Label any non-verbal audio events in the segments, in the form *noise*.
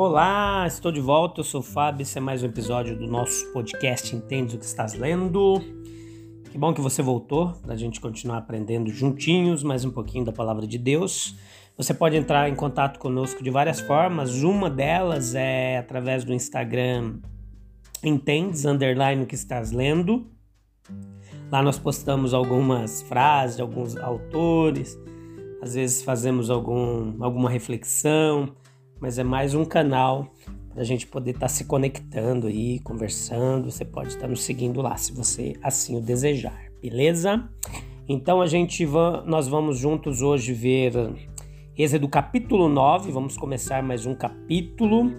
Olá, estou de volta, eu sou o Fábio, esse é mais um episódio do nosso podcast Entende o que estás lendo. Que bom que você voltou, para a gente continuar aprendendo juntinhos mais um pouquinho da Palavra de Deus. Você pode entrar em contato conosco de várias formas, uma delas é através do Instagram Entendes, underline o que estás lendo. Lá nós postamos algumas frases, alguns autores, às vezes fazemos algum, alguma reflexão, mas é mais um canal para a gente poder estar tá se conectando aí, conversando. Você pode estar tá nos seguindo lá, se você assim o desejar, beleza? Então a gente va nós vamos juntos hoje ver Êxodo capítulo 9, vamos começar mais um capítulo.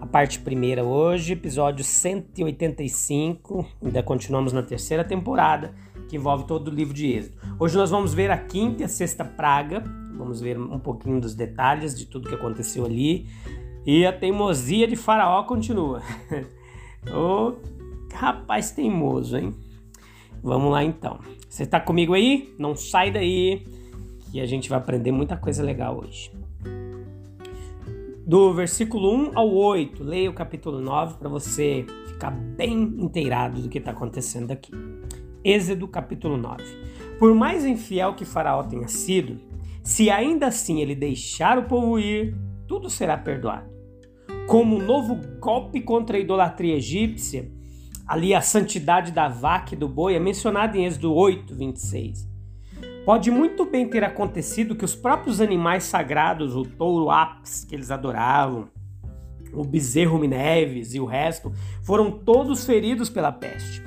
A parte primeira hoje, episódio 185, ainda continuamos na terceira temporada, que envolve todo o livro de Êxodo. Hoje nós vamos ver a quinta e a sexta praga, Vamos ver um pouquinho dos detalhes de tudo que aconteceu ali. E a teimosia de Faraó continua. *laughs* Ô rapaz teimoso, hein? Vamos lá então. Você está comigo aí? Não sai daí, que a gente vai aprender muita coisa legal hoje. Do versículo 1 ao 8, leia o capítulo 9 para você ficar bem inteirado do que está acontecendo aqui. Êxodo capítulo 9. Por mais infiel que Faraó tenha sido, se ainda assim ele deixar o povo ir, tudo será perdoado. Como um novo golpe contra a idolatria egípcia, ali a santidade da vaca e do boi é mencionada em Êxodo 8, 26. Pode muito bem ter acontecido que os próprios animais sagrados, o touro apis que eles adoravam, o bezerro mineves e o resto, foram todos feridos pela peste.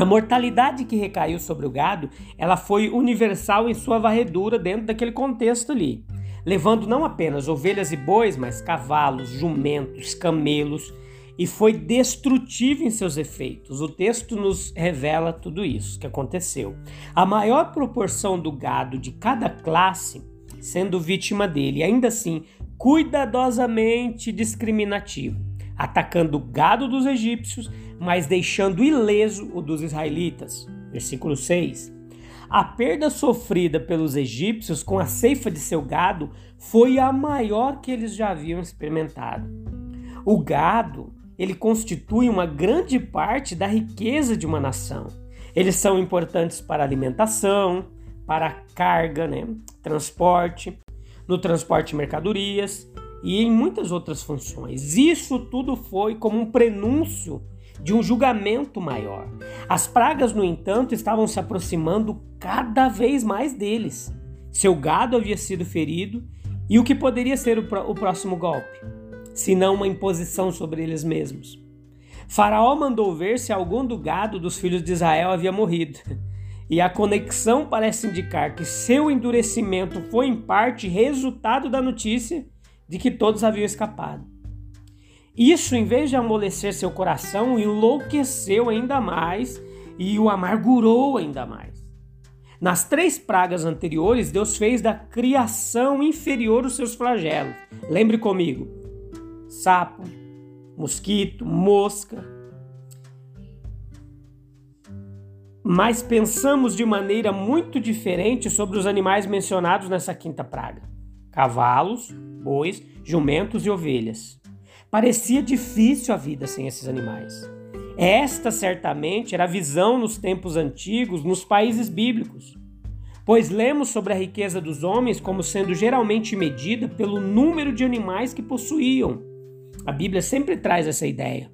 A mortalidade que recaiu sobre o gado, ela foi universal em sua varredura dentro daquele contexto ali, levando não apenas ovelhas e bois, mas cavalos, jumentos, camelos, e foi destrutivo em seus efeitos. O texto nos revela tudo isso que aconteceu. A maior proporção do gado de cada classe sendo vítima dele, ainda assim cuidadosamente discriminativo atacando o gado dos egípcios, mas deixando ileso o dos israelitas. Versículo 6. A perda sofrida pelos egípcios com a ceifa de seu gado foi a maior que eles já haviam experimentado. O gado, ele constitui uma grande parte da riqueza de uma nação. Eles são importantes para alimentação, para carga, né, transporte, no transporte de mercadorias e em muitas outras funções. Isso tudo foi como um prenúncio de um julgamento maior. As pragas, no entanto, estavam se aproximando cada vez mais deles. Seu gado havia sido ferido e o que poderia ser o, o próximo golpe, se não uma imposição sobre eles mesmos. Faraó mandou ver se algum do gado dos filhos de Israel havia morrido. E a conexão parece indicar que seu endurecimento foi em parte resultado da notícia de que todos haviam escapado. Isso, em vez de amolecer seu coração, enlouqueceu ainda mais e o amargurou ainda mais. Nas três pragas anteriores, Deus fez da criação inferior os seus flagelos. Lembre comigo: sapo, mosquito, mosca. Mas pensamos de maneira muito diferente sobre os animais mencionados nessa quinta praga: cavalos, bois, jumentos e ovelhas. Parecia difícil a vida sem esses animais. Esta certamente era a visão nos tempos antigos, nos países bíblicos, pois lemos sobre a riqueza dos homens como sendo geralmente medida pelo número de animais que possuíam. A Bíblia sempre traz essa ideia.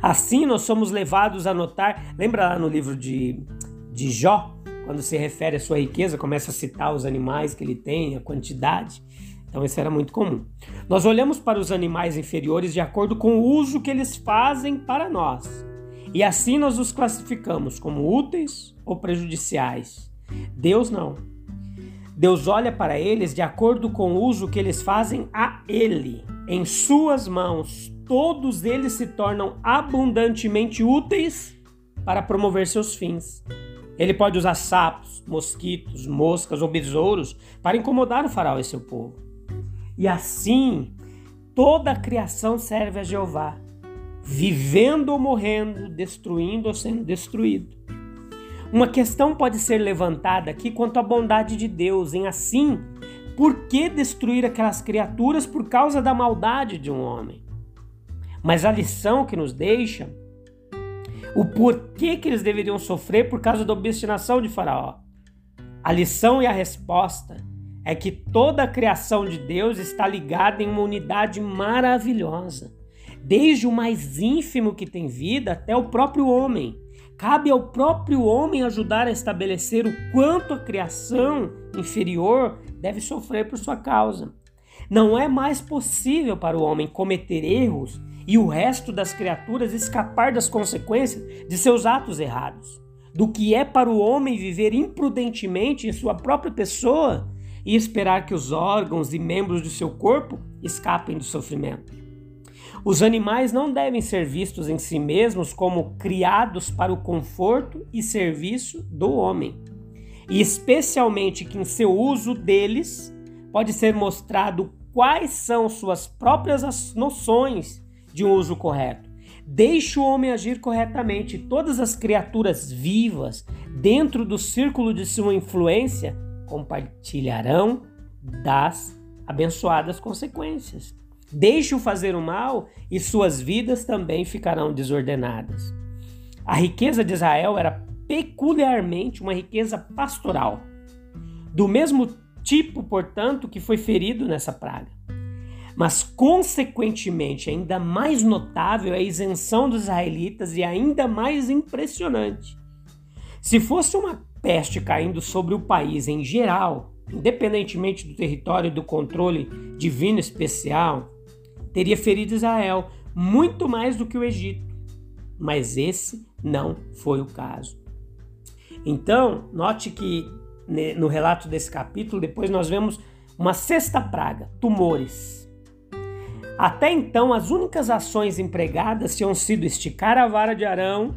Assim, nós somos levados a notar, lembra lá no livro de, de Jó, quando se refere à sua riqueza, começa a citar os animais que ele tem, a quantidade. Então isso era muito comum. Nós olhamos para os animais inferiores de acordo com o uso que eles fazem para nós. E assim nós os classificamos como úteis ou prejudiciais. Deus não. Deus olha para eles de acordo com o uso que eles fazem a Ele. Em suas mãos, todos eles se tornam abundantemente úteis para promover seus fins. Ele pode usar sapos, mosquitos, moscas ou besouros para incomodar o faraó e seu povo. E assim, toda a criação serve a Jeová, vivendo ou morrendo, destruindo ou sendo destruído. Uma questão pode ser levantada aqui quanto à bondade de Deus, em assim, por que destruir aquelas criaturas por causa da maldade de um homem? Mas a lição que nos deixa, o porquê que eles deveriam sofrer por causa da obstinação de Faraó. A lição e a resposta é que toda a criação de Deus está ligada em uma unidade maravilhosa, desde o mais ínfimo que tem vida até o próprio homem. Cabe ao próprio homem ajudar a estabelecer o quanto a criação inferior deve sofrer por sua causa. Não é mais possível para o homem cometer erros e o resto das criaturas escapar das consequências de seus atos errados, do que é para o homem viver imprudentemente em sua própria pessoa e esperar que os órgãos e membros do seu corpo escapem do sofrimento. Os animais não devem ser vistos em si mesmos como criados para o conforto e serviço do homem, e especialmente que em seu uso deles pode ser mostrado quais são suas próprias noções de um uso correto. Deixe o homem agir corretamente. Todas as criaturas vivas, dentro do círculo de sua influência, compartilharão das abençoadas consequências. Deixe-o fazer o mal e suas vidas também ficarão desordenadas. A riqueza de Israel era peculiarmente uma riqueza pastoral, do mesmo tipo, portanto, que foi ferido nessa praga. Mas, consequentemente, ainda mais notável é a isenção dos israelitas e ainda mais impressionante. Se fosse uma peste caindo sobre o país em geral, independentemente do território e do controle divino especial, teria ferido Israel muito mais do que o Egito. Mas esse não foi o caso. Então, note que no relato desse capítulo, depois nós vemos uma sexta praga, tumores. Até então, as únicas ações empregadas tinham sido esticar a vara de Arão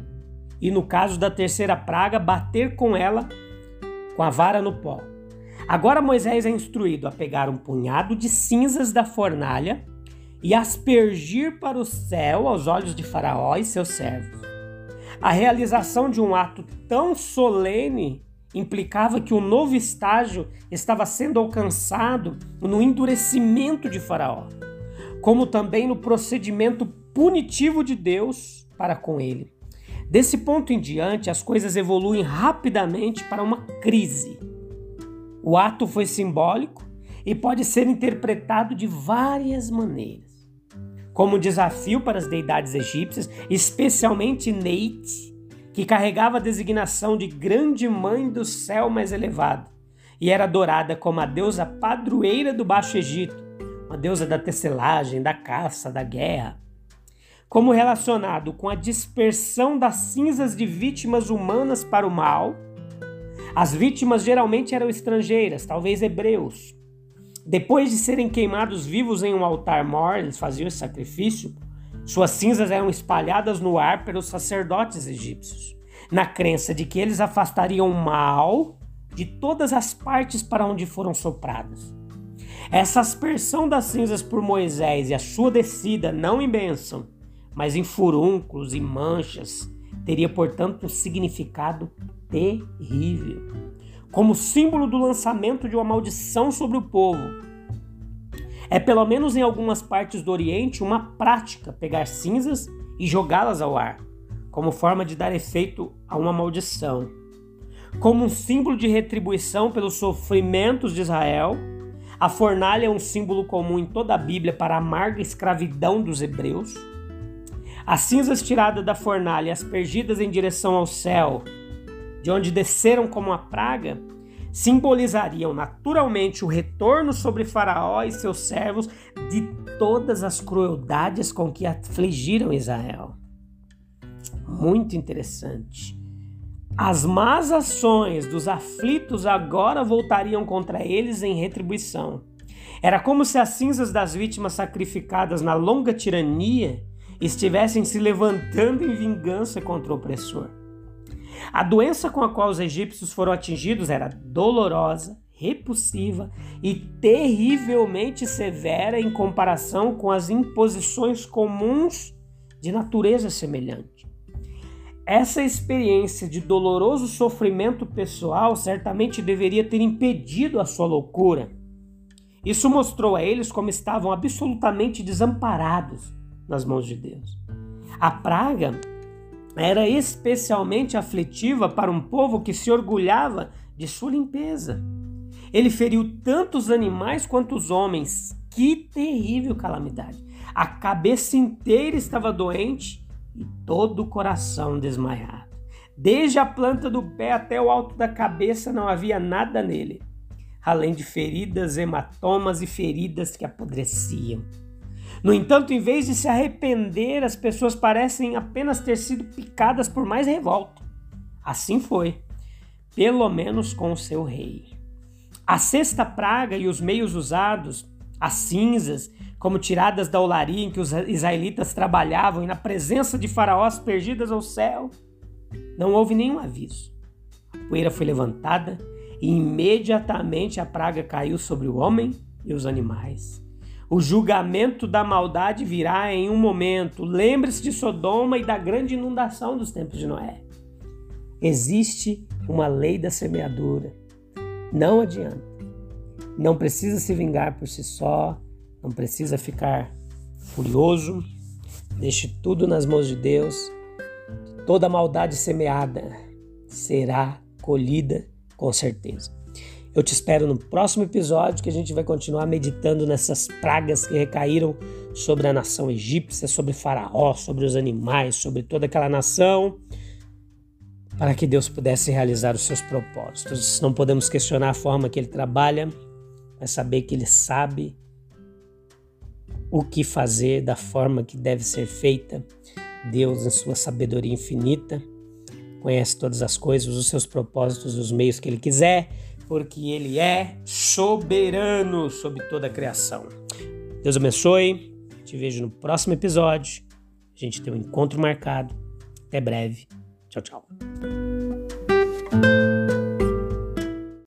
e, no caso da terceira praga, bater com ela com a vara no pó. Agora Moisés é instruído a pegar um punhado de cinzas da fornalha e aspergir para o céu aos olhos de Faraó e seus servos. A realização de um ato tão solene implicava que o um novo estágio estava sendo alcançado no endurecimento de Faraó como também no procedimento punitivo de Deus para com ele. Desse ponto em diante, as coisas evoluem rapidamente para uma crise. O ato foi simbólico e pode ser interpretado de várias maneiras. Como desafio para as deidades egípcias, especialmente Neite, que carregava a designação de Grande Mãe do Céu mais elevado e era adorada como a deusa padroeira do Baixo Egito, uma deusa da tecelagem, da caça, da guerra. Como relacionado com a dispersão das cinzas de vítimas humanas para o mal, as vítimas geralmente eram estrangeiras, talvez hebreus. Depois de serem queimados vivos em um altar mor, eles faziam esse sacrifício, suas cinzas eram espalhadas no ar pelos sacerdotes egípcios, na crença de que eles afastariam o mal de todas as partes para onde foram sopradas. Essa aspersão das cinzas por Moisés e a sua descida, não em bênção, mas em furúnculos e manchas, teria, portanto, um significado terrível. Como símbolo do lançamento de uma maldição sobre o povo. É, pelo menos em algumas partes do Oriente, uma prática pegar cinzas e jogá-las ao ar, como forma de dar efeito a uma maldição. Como um símbolo de retribuição pelos sofrimentos de Israel a fornalha é um símbolo comum em toda a Bíblia para a amarga escravidão dos hebreus. As cinzas tiradas da fornalha, aspergidas em direção ao céu, de onde desceram como uma praga, simbolizariam naturalmente o retorno sobre Faraó e seus servos de todas as crueldades com que afligiram Israel. Muito interessante. As más ações dos aflitos agora voltariam contra eles em retribuição. Era como se as cinzas das vítimas sacrificadas na longa tirania estivessem se levantando em vingança contra o opressor. A doença com a qual os egípcios foram atingidos era dolorosa, repulsiva e terrivelmente severa em comparação com as imposições comuns de natureza semelhante. Essa experiência de doloroso sofrimento pessoal certamente deveria ter impedido a sua loucura. Isso mostrou a eles como estavam absolutamente desamparados nas mãos de Deus. A praga era especialmente aflitiva para um povo que se orgulhava de sua limpeza. Ele feriu tanto os animais quanto os homens. Que terrível calamidade! A cabeça inteira estava doente e todo o coração desmaiado. Desde a planta do pé até o alto da cabeça não havia nada nele, além de feridas, hematomas e feridas que apodreciam. No entanto, em vez de se arrepender, as pessoas parecem apenas ter sido picadas por mais revolta. Assim foi, pelo menos com o seu rei. A sexta praga e os meios usados, as cinzas, como tiradas da olaria em que os israelitas trabalhavam e na presença de faraós perdidas ao céu, não houve nenhum aviso. A poeira foi levantada e imediatamente a praga caiu sobre o homem e os animais. O julgamento da maldade virá em um momento. Lembre-se de Sodoma e da grande inundação dos tempos de Noé. Existe uma lei da semeadura. Não adianta. Não precisa se vingar por si só, não precisa ficar furioso. Deixe tudo nas mãos de Deus. Toda maldade semeada será colhida com certeza. Eu te espero no próximo episódio que a gente vai continuar meditando nessas pragas que recaíram sobre a nação egípcia, sobre Faraó, sobre os animais, sobre toda aquela nação, para que Deus pudesse realizar os seus propósitos. Não podemos questionar a forma que ele trabalha, mas saber que ele sabe o que fazer da forma que deve ser feita. Deus, em sua sabedoria infinita, conhece todas as coisas, os seus propósitos, os meios que ele quiser porque Ele é soberano sobre toda a criação. Deus abençoe. Te vejo no próximo episódio. A gente tem um encontro marcado. Até breve. Tchau, tchau.